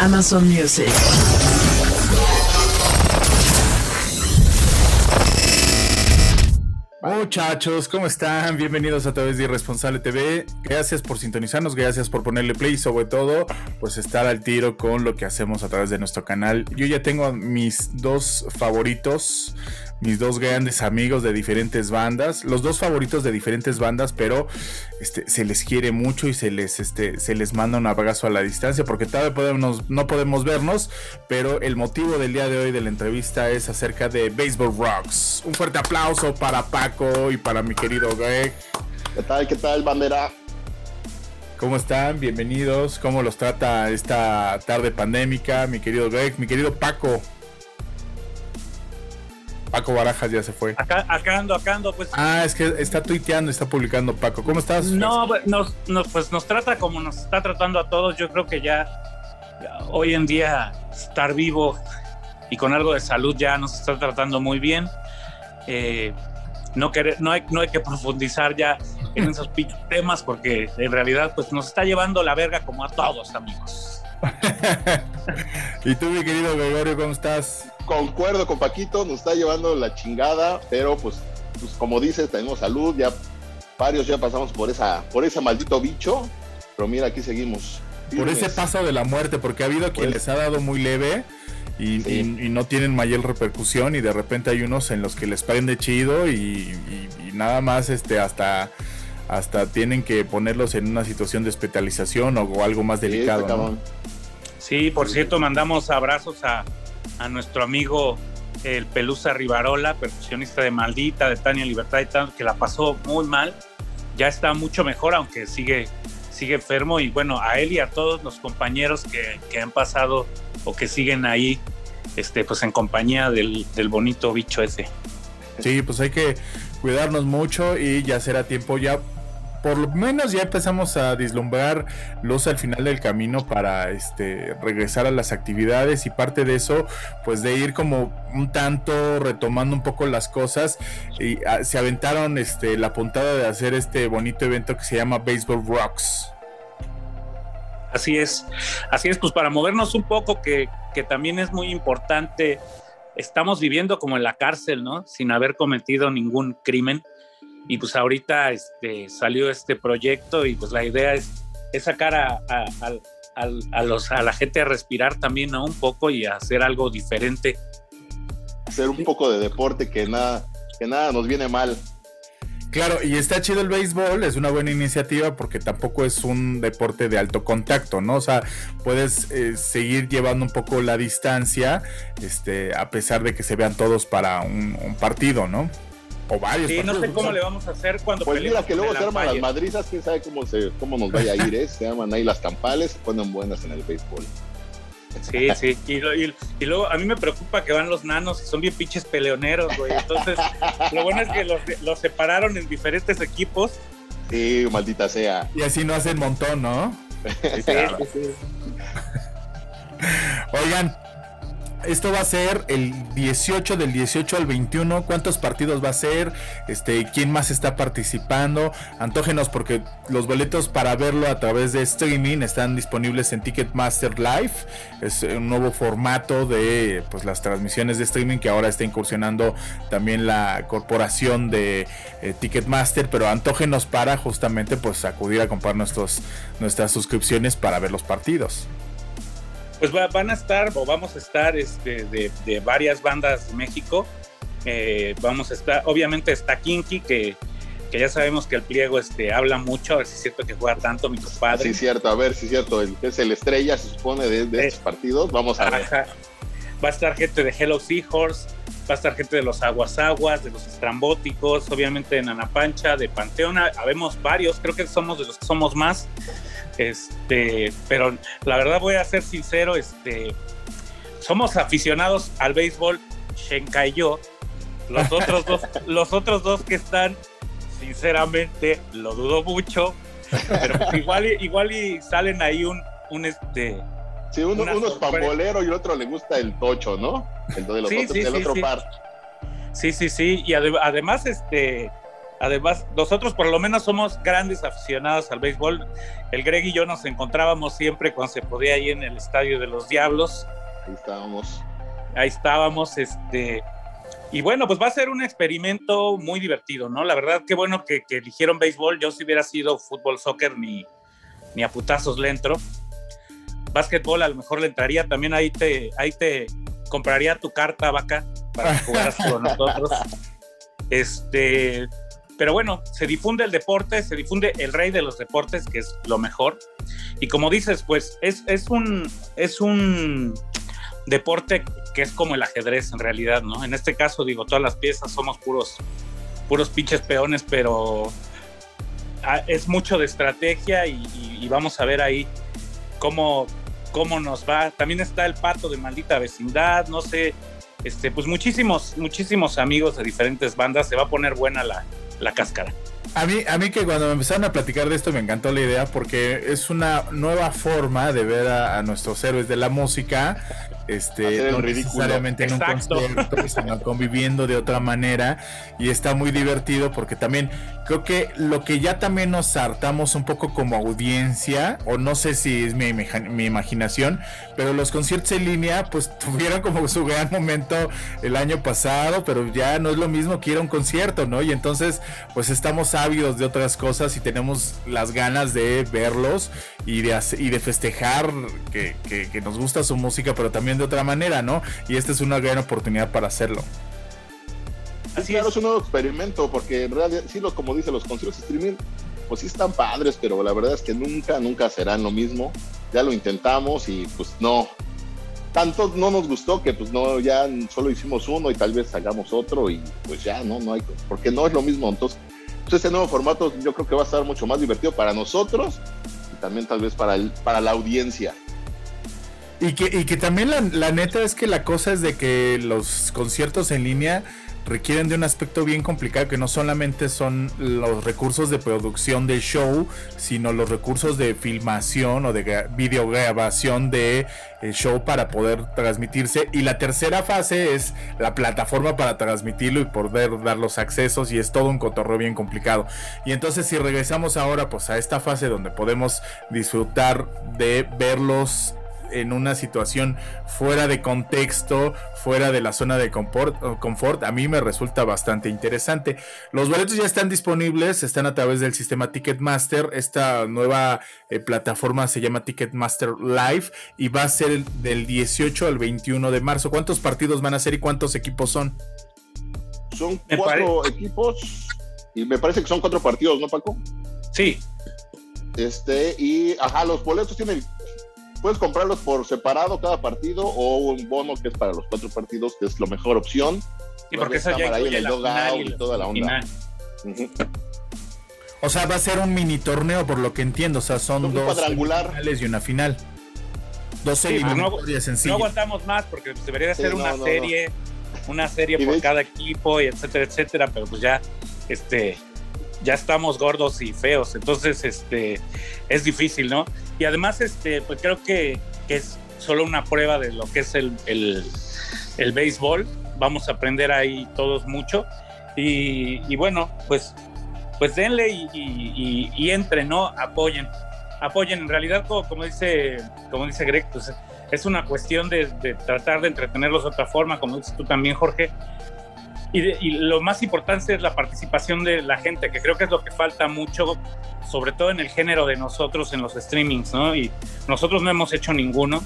Amazon Music. Muchachos, ¿cómo están? Bienvenidos a través de Irresponsable TV. Gracias por sintonizarnos, gracias por ponerle play y sobre todo, pues estar al tiro con lo que hacemos a través de nuestro canal. Yo ya tengo mis dos favoritos, mis dos grandes amigos de diferentes bandas, los dos favoritos de diferentes bandas, pero este, se les quiere mucho y se les, este, se les manda un abrazo a la distancia porque todavía podemos, no podemos vernos, pero el motivo del día de hoy de la entrevista es acerca de Baseball Rocks. Un fuerte aplauso para Paco y para mi querido Greg. ¿Qué tal, qué tal, bandera? ¿Cómo están? Bienvenidos. ¿Cómo los trata esta tarde pandémica? Mi querido Greg, mi querido Paco. Paco Barajas ya se fue. Acá, acá ando, acá ando, pues. Ah, es que está tuiteando, está publicando Paco. ¿Cómo estás? No, pues, nos, nos- pues nos trata como nos está tratando a todos. Yo creo que ya, hoy en día estar vivo y con algo de salud ya nos está tratando muy bien. Eh, no, querer- no, hay, no hay que profundizar ya en esos temas porque en realidad pues nos está llevando la verga como a todos, amigos. y tú, mi querido Gregorio, ¿cómo estás? Concuerdo con Paquito, nos está llevando la chingada, pero pues, pues como dices, tenemos salud, ya varios ya pasamos por esa, por ese maldito bicho, pero mira, aquí seguimos. Por ese paso de la muerte, porque ha habido quien Pues- les ha dado muy leve y, Sí. y- y no tienen mayor repercusión y de repente hay unos en los que les prende chido y, y- y nada más este hasta hasta tienen que ponerlos en una situación de hospitalización o, o algo más Sí, delicado. Sí, por cierto, mandamos abrazos a, a nuestro amigo el Pelusa Rivarola, percusionista de Maldita, de Tania Libertad y tal, que la pasó muy mal. Ya está mucho mejor, aunque sigue, sigue enfermo. Y bueno, a él y a todos los compañeros que, que han pasado o que siguen ahí, este, pues en compañía del, del bonito bicho ese. Sí, pues hay que cuidarnos mucho y ya será tiempo ya. Por lo menos ya empezamos a vislumbrar luz al final del camino para este regresar a las actividades y parte de eso pues de ir como un tanto retomando un poco las cosas y ah, se aventaron este la puntada de hacer este bonito evento que se llama Baseball Rocks. Así es, así es, pues para movernos un poco, que, que también es muy importante, estamos viviendo como en la cárcel, ¿no? Sin haber cometido ningún crimen. Y pues ahorita este, salió este proyecto y pues la idea es, es sacar a, a- a los, a la gente a respirar también, ¿no? Un poco y a hacer algo diferente. Hacer un poco de deporte que nada, que nada nos viene mal. Claro, y está chido el béisbol, es una buena iniciativa porque tampoco es un deporte de alto contacto, ¿no? O sea, puedes eh, seguir llevando un poco la distancia, este, a pesar de que se vean todos para un, un partido, ¿no? O varios. Sí, no sé cómo le vamos a hacer cuando Pues mira que luego se arman las madrizas, quién sabe cómo, se, cómo nos vaya a ir, ¿eh? Se arman ahí las campales, se ponen buenas en el béisbol. Sí, sí. Y, lo- y- y luego a mí me preocupa que van los nanos, que son bien pinches peleoneros, güey. Entonces, lo bueno es que los, los separaron en diferentes equipos. Sí, maldita sea. Y así no hacen montón, ¿no? Sí, sí, sí. Oigan, esto va a ser el 18 del 18 al 21. ¿Cuántos partidos va a ser? Este, ¿quién más está participando? Antógenos porque los boletos para verlo a través de streaming están disponibles en Ticketmaster Live. Es un nuevo formato de pues las transmisiones de streaming que ahora está incursionando también la corporación de eh, Ticketmaster, pero antógenos para justamente pues acudir a comprar nuestros nuestras suscripciones para ver los partidos. Pues van a estar, o vamos a estar este, de, varias bandas de México. Eh, vamos a estar, obviamente está Kinky, que, que ya sabemos que el pliego este, habla mucho, a ver si es cierto que juega tanto mi compadre. Sí, cierto, a ver si es cierto, es el estrella, se supone, de, de estos partidos. Vamos a ver. Va a estar gente de Hello Seahorse, va a estar gente de los Aguas Aguas, de los Estrambóticos, obviamente de Nanapancha, de Panteona, habemos varios, creo que somos de los que somos más. Este, pero la verdad voy a ser sincero, este, somos aficionados al béisbol, Shenka y yo. Los otros dos, los otros dos que están, sinceramente, lo dudo mucho. Pero igual, igual y salen ahí un, un este. Sí, uno, es pambolero y el otro le gusta el tocho, ¿no? El de los otros, del otro par. Sí, sí, sí. Y además, este, Además, nosotros por lo menos somos grandes aficionados al béisbol. El Greg y yo nos encontrábamos siempre cuando se podía ahí en el Estadio de los Diablos. Ahí estábamos. Ahí estábamos, este... Y bueno, pues va a ser un experimento muy divertido, ¿no? La verdad, qué bueno que, eligieron béisbol. Yo si hubiera sido fútbol, soccer, ni, ni a putazos le entro. Básquetbol a lo mejor le entraría. También ahí te, ahí te compraría tu carta, vaca, para jugar con nosotros. Este, pero bueno, se difunde el deporte, se difunde el rey de los deportes, que es lo mejor. Y como dices, pues es, es, un, es un deporte que es como el ajedrez en realidad, ¿no? En este caso, digo, todas las piezas somos puros, puros pinches peones, pero ah, es mucho de estrategia y, vamos a ver ahí cómo, cómo nos va. También está el pato de maldita vecindad, no sé, este, pues muchísimos, muchísimos amigos de diferentes bandas, se va a poner buena la, la cáscara. A mí, a mí que cuando me empezaron a platicar de esto me encantó la idea porque es una nueva forma de ver a nuestros héroes de la música este, no necesariamente en un concierto, sino conviviendo de otra manera. Y está muy divertido porque también creo que lo que ya también nos hartamos un poco como audiencia, o no sé si es mi, mi imaginación, pero los conciertos en línea pues tuvieron como su gran momento el año pasado, pero ya no es lo mismo que ir a un concierto, ¿no? Y entonces pues estamos ávidos de otras cosas y tenemos las ganas de verlos y de, y de festejar que, que nos gusta su música, pero también de otra manera, ¿no? Y esta es una gran oportunidad para hacerlo. Así claro, es. un nuevo experimento, porque en realidad, sí, lo, como dice, los conciertos streaming, pues sí están padres, pero la verdad es que nunca, nunca serán lo mismo. Ya lo intentamos y pues no, tanto no nos gustó que pues no, ya solo hicimos uno y tal vez hagamos otro y pues ya, no, no hay, porque no es lo mismo. Entonces, pues este nuevo formato yo creo que va a estar mucho más divertido para nosotros y también tal vez para, el, para la audiencia. Y que, y que también la, la, neta es que la cosa es de que los conciertos en línea requieren de un aspecto bien complicado que no solamente son los recursos de producción del show, sino los recursos de filmación o de videograbación de el show para poder transmitirse. Y la tercera fase es la plataforma para transmitirlo y poder dar los accesos y es todo un cotorreo bien complicado. Y entonces si regresamos ahora pues a esta fase donde podemos disfrutar de verlos en una situación fuera de contexto, fuera de la zona de confort, a mí me resulta bastante interesante. Los boletos ya están disponibles, están a través del sistema Ticketmaster. Esta nueva eh, plataforma se llama Ticketmaster Live y va a ser del 18 al 21 de marzo. ¿Cuántos partidos van a ser y cuántos equipos son? Son cuatro equipos y me parece que son cuatro partidos, ¿no, Paco? Sí. Este, y ajá, los boletos tienen Puedes comprarlos por separado cada partido o un bono que es para los cuatro partidos, que es la mejor opción. Sí, porque eso ya ahí el y, toda la onda. O sea, va a ser un mini torneo por lo que entiendo. O sea, son dos finales y una final. Dos sí, pues no, no, aguantamos más porque debería ser una serie, una serie por cada equipo y etcétera, etcétera. Pero pues ya, este, ya estamos gordos y feos, entonces este es difícil, ¿no? Y además, este, pues creo que, es solo una prueba de lo que es el, el, béisbol. Vamos a aprender ahí todos mucho. Y, bueno, pues, pues denle y, y, entren, ¿no? Apoyen. Apoyen. En realidad, como, dice, como dice Greg, pues es una cuestión de, de, tratar de entretenerlos de otra forma, como dices tú también, Jorge. Y, lo más importante es la participación de la gente, que creo que es lo que falta mucho, sobre todo en el género de nosotros en los streamings, ¿no? Y nosotros no hemos hecho ninguno.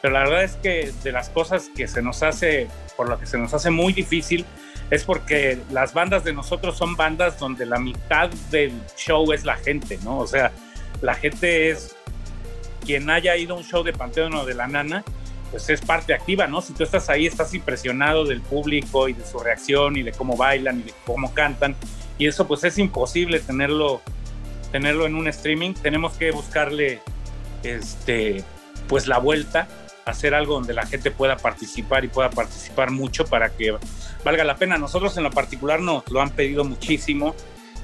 pero la verdad es que de las cosas que se nos hace, por lo que se nos hace muy difícil, es porque las bandas de nosotros son bandas donde la mitad del show es la gente, ¿no? O sea, la gente es quien haya ido a un show de Panteón o de La Nana, pues es parte activa, ¿no? Si tú estás ahí, estás impresionado del público y de su reacción y de cómo bailan y de cómo cantan. Y eso pues es imposible tenerlo, tenerlo en un streaming. Tenemos que buscarle este, pues la vuelta, hacer algo donde la gente pueda participar y pueda participar mucho para que valga la pena. Nosotros en lo particular nos lo han pedido muchísimo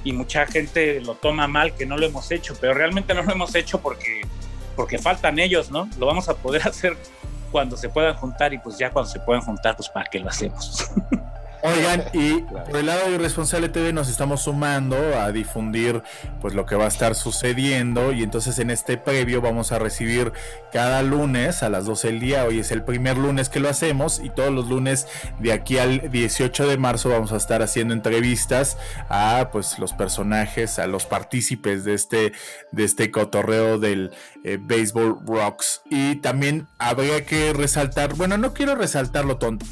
y mucha gente lo toma mal que no lo hemos hecho, pero realmente no lo hemos hecho porque, porque faltan ellos, ¿no? Lo vamos a poder hacer cuando se puedan juntar y pues ya cuando se puedan juntar, pues para qué lo hacemos. Oigan, y por el lado de Irresponsable TV nos estamos sumando a difundir pues lo que va a estar sucediendo y entonces en este previo vamos a recibir cada lunes a las 12 del día, hoy es el primer lunes que lo hacemos y todos los lunes de aquí al 18 de marzo vamos a estar haciendo entrevistas a pues los personajes, a los partícipes de este de este cotorreo del eh, Baseball Rocks. Y también habría que resaltar, bueno, no quiero resaltarlo tonto,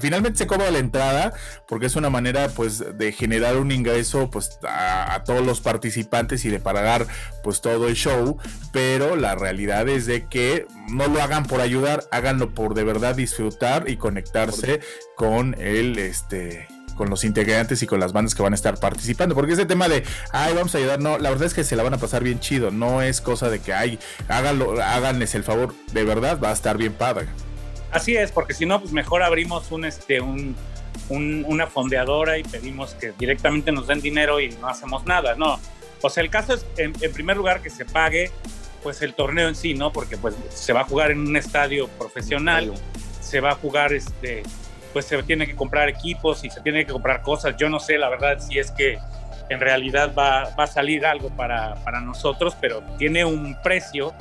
finalmente se cobra la entrada porque es una manera pues de generar un ingreso pues a, todos los participantes y de pagar pues todo el show, pero la realidad es de que no lo hagan por ayudar, háganlo por de verdad disfrutar y conectarse con el este con los integrantes y con las bandas que van a estar participando. Porque ese tema de, ay, vamos a ayudar, no, la verdad es que se la van a pasar bien chido. No es cosa de que, ay, háganlo, háganles el favor. De verdad va a estar bien padre. Así es, porque si no, pues mejor abrimos un, este, un, una fondeadora y pedimos que directamente nos den dinero y no hacemos nada, no. O sea, el caso es, en, primer lugar, que se pague pues el torneo en sí, ¿no? Porque pues se va a jugar en un estadio profesional, se va a jugar, este, pues se tiene que comprar equipos y se tiene que comprar cosas. Yo no sé, la verdad, si es que en realidad va, va a salir algo para, para nosotros, pero tiene un precio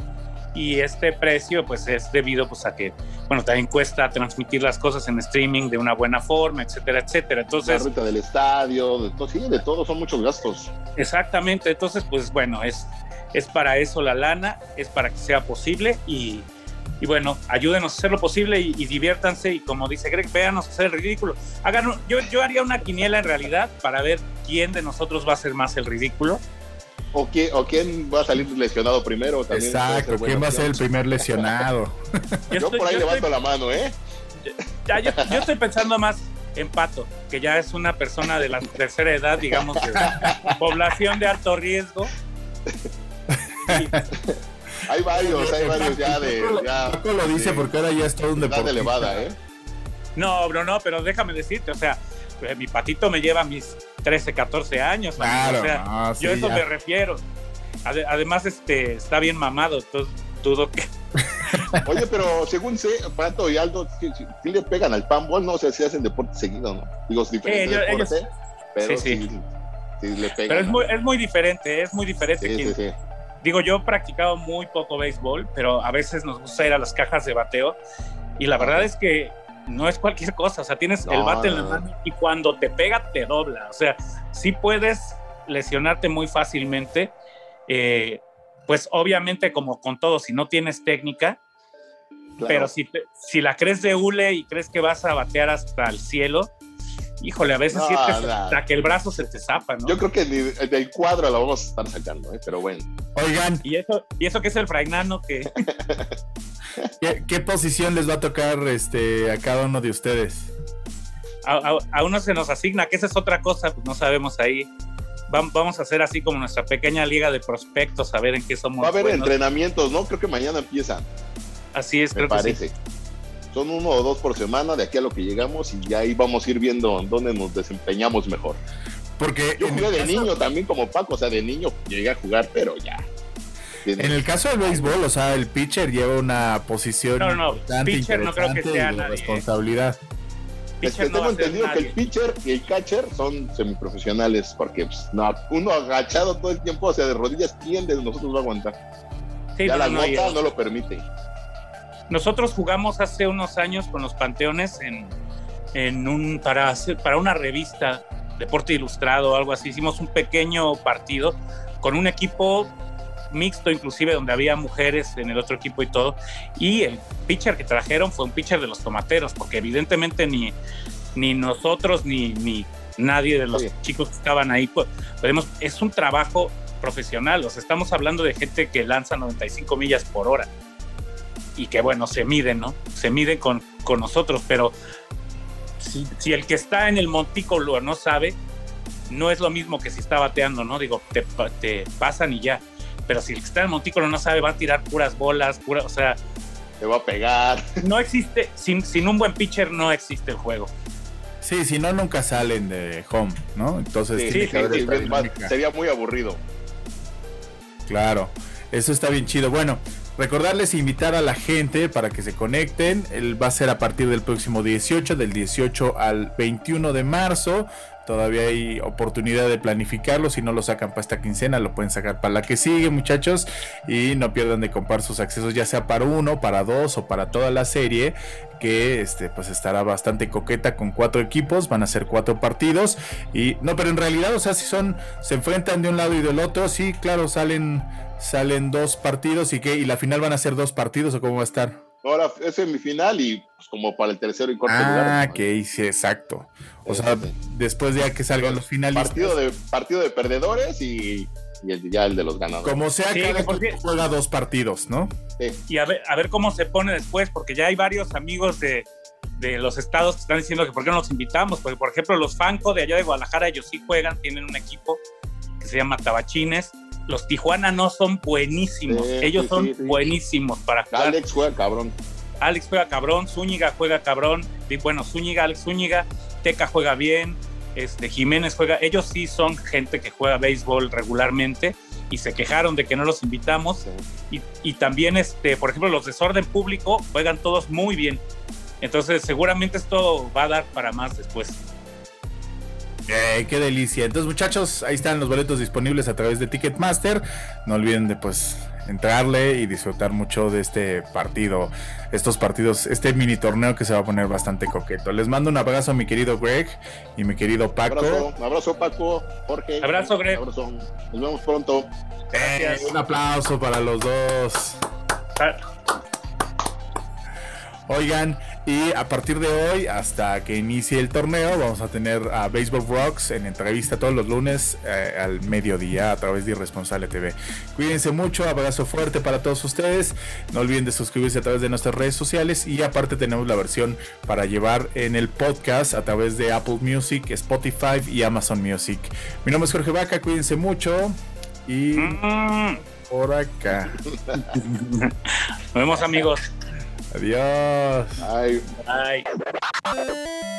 y este precio pues es debido pues a que, bueno, también cuesta transmitir las cosas en streaming de una buena forma, etcétera, etcétera. Entonces... La ruta del estadio, de todo, sí, de todo, son muchos gastos. Exactamente, entonces pues bueno, es, es para eso la lana, es para que sea posible y, y bueno, ayúdenos a hacer lo posible y, diviértanse y como dice Greg, véanos hacer el ridículo. Hagan, yo, yo haría una quiniela en realidad para ver quién de nosotros va a ser más el ridículo o, quién, va a salir lesionado primero. También Exacto, quién va a ser el primer lesionado. yo, por ahí levanto la mano, ¿eh? yo, estoy pensando más en Pato, que ya es una persona de la tercera edad, digamos, de población de alto riesgo. Hay varios, hay varios ya de. Ya, Paco lo dice porque ahora ya es todo un deporte. elevada, ¿eh? No, bro, no, pero déjame decirte, o sea, mi patito me lleva mis 13, 14 años. Claro, yo a eso me refiero. Además, este, está bien mamado, entonces dudo que. Oye, pero según sé, Pato y Aldo, si, le pegan al panball, no sé si hacen deporte seguido, ¿no? Digo, es diferente deporte, pero sí, sí. le pegan. Pero es muy, es muy diferente, es muy diferente. Digo, yo he practicado muy poco béisbol, pero a veces nos gusta ir a las cajas de bateo. Y la verdad es que no es cualquier cosa, o sea, tienes el bate en la mano y cuando te pega te dobla, o sea, sí puedes lesionarte muy fácilmente, eh, pues obviamente como con todo, si no tienes técnica, pero si, si la crees de hule y crees que vas a batear hasta el cielo, híjole, a veces hasta que el brazo se te zapa, ¿no? Yo creo que del cuadro lo vamos a estar sacando, ¿eh? pero bueno. Oigan. ¿Y eso, y eso que es el frainano que... ¿Qué, posición les va a tocar este, a cada uno de ustedes? A, uno se nos asigna, que esa es otra cosa, pues no sabemos ahí. Vamos a hacer así como nuestra pequeña liga de prospectos, a ver en qué somos. Va a haber entrenamientos, ¿no? Creo que mañana empiezan. Así es, creo parece. Son uno o dos por semana de aquí a lo que llegamos y ya ahí vamos a ir viendo dónde nos desempeñamos mejor. Porque yo jugué de niño también como Paco, o sea, de niño llegué a jugar, pero ya en el caso del béisbol, o sea, el pitcher lleva una posición no, no, pitcher no creo que sea nadie, responsabilidad. tengo entendido que el pitcher y el catcher son semiprofesionales, porque pues, no, uno agachado todo el tiempo, o sea, de rodillas, ¿quién de nosotros va a aguantar? ya la nota no lo permite. Nosotros jugamos hace unos años con los Panteones en, en un, para, para una revista, Deporte Ilustrado o algo así. Hicimos un pequeño partido con un equipo mixto inclusive donde había mujeres en el otro equipo y todo. Y el pitcher que trajeron fue un pitcher de los tomateros, porque evidentemente ni, ni nosotros ni, ni nadie de los chicos que estaban ahí, pues, podemos, es un trabajo profesional, o sea, estamos hablando de gente que lanza 95 millas por hora y que bueno, se miden, ¿no? Se miden con, con nosotros, pero si, si, el que está en el montículo no sabe, no es lo mismo que si está bateando, ¿no? Digo, te, te pasan y ya. Pero si el que está en el montículo no sabe, va a tirar puras bolas, pura, o sea... Te va a pegar. No existe, sin, sin un buen pitcher no existe el juego. Sí, si no, nunca salen de home, ¿no? Entonces sí, sí, sí, sería muy aburrido. Claro, eso está bien chido. Bueno, recordarles invitar a la gente para que se conecten. El va a ser a partir del próximo 18, del 18 al 21 de marzo. Todavía hay oportunidad de planificarlo. Si no lo sacan para esta quincena, lo pueden sacar para la que sigue, muchachos. Y no pierdan de comprar sus accesos, ya sea para uno, para dos o para toda la serie. Que este, pues estará bastante coqueta con cuatro equipos. Van a ser cuatro partidos. Y no, pero en realidad, o sea, si son, se enfrentan de un lado y del otro, sí, claro, salen, salen dos partidos y que, y la final van a ser dos partidos o cómo va a estar. Ahora es semifinal y pues, como para el tercero y cuarto ah, lugar. Ah, que sí, exacto. O sea, sí. después de que salgan los finalistas. Partido de, partido de perdedores y, y el, ya el de los ganadores. Como sea, sí, cada porque... juega dos partidos, ¿no? Sí. Y a ver, a ver cómo se pone después, porque ya hay varios amigos de, de los estados que están diciendo que por qué no los invitamos. Porque, por ejemplo, los Fanco de allá de Guadalajara, ellos sí juegan, tienen un equipo que se llama Tabachines los Tijuana no son buenísimos. Sí, Ellos sí, son sí, buenísimos para jugar. Alex juega cabrón. Alex juega cabrón, Zúñiga juega cabrón. Y bueno, Zúñiga, Alex Zúñiga, Teca juega bien, este, Jiménez juega. Ellos sí son gente que juega béisbol regularmente y se quejaron de que no los invitamos. Y, y, también, este, por ejemplo, los desorden público juegan todos muy bien. Entonces, seguramente esto va a dar para más después. Eh, qué delicia. Entonces, muchachos, ahí están los boletos disponibles a través de Ticketmaster. No olviden de pues entrarle y disfrutar mucho de este partido, estos partidos, este mini torneo que se va a poner bastante coqueto. Les mando un abrazo a mi querido Greg y mi querido Paco. Abrazo, abrazo Paco, Jorge. Abrazo, Greg. Abrazo. Nos vemos pronto. Eh, un aplauso para los dos. Oigan, y a partir de hoy, hasta que inicie el torneo, vamos a tener a Baseball Rocks en entrevista todos los lunes eh, al mediodía a través de Irresponsable TV. Cuídense mucho, abrazo fuerte para todos ustedes. No olviden de suscribirse a través de nuestras redes sociales y aparte tenemos la versión para llevar en el podcast a través de Apple Music, Spotify y Amazon Music. Mi nombre es Jorge Vaca, cuídense mucho y Mm. por acá. Nos vemos amigos. Adiós. Bye. Bye.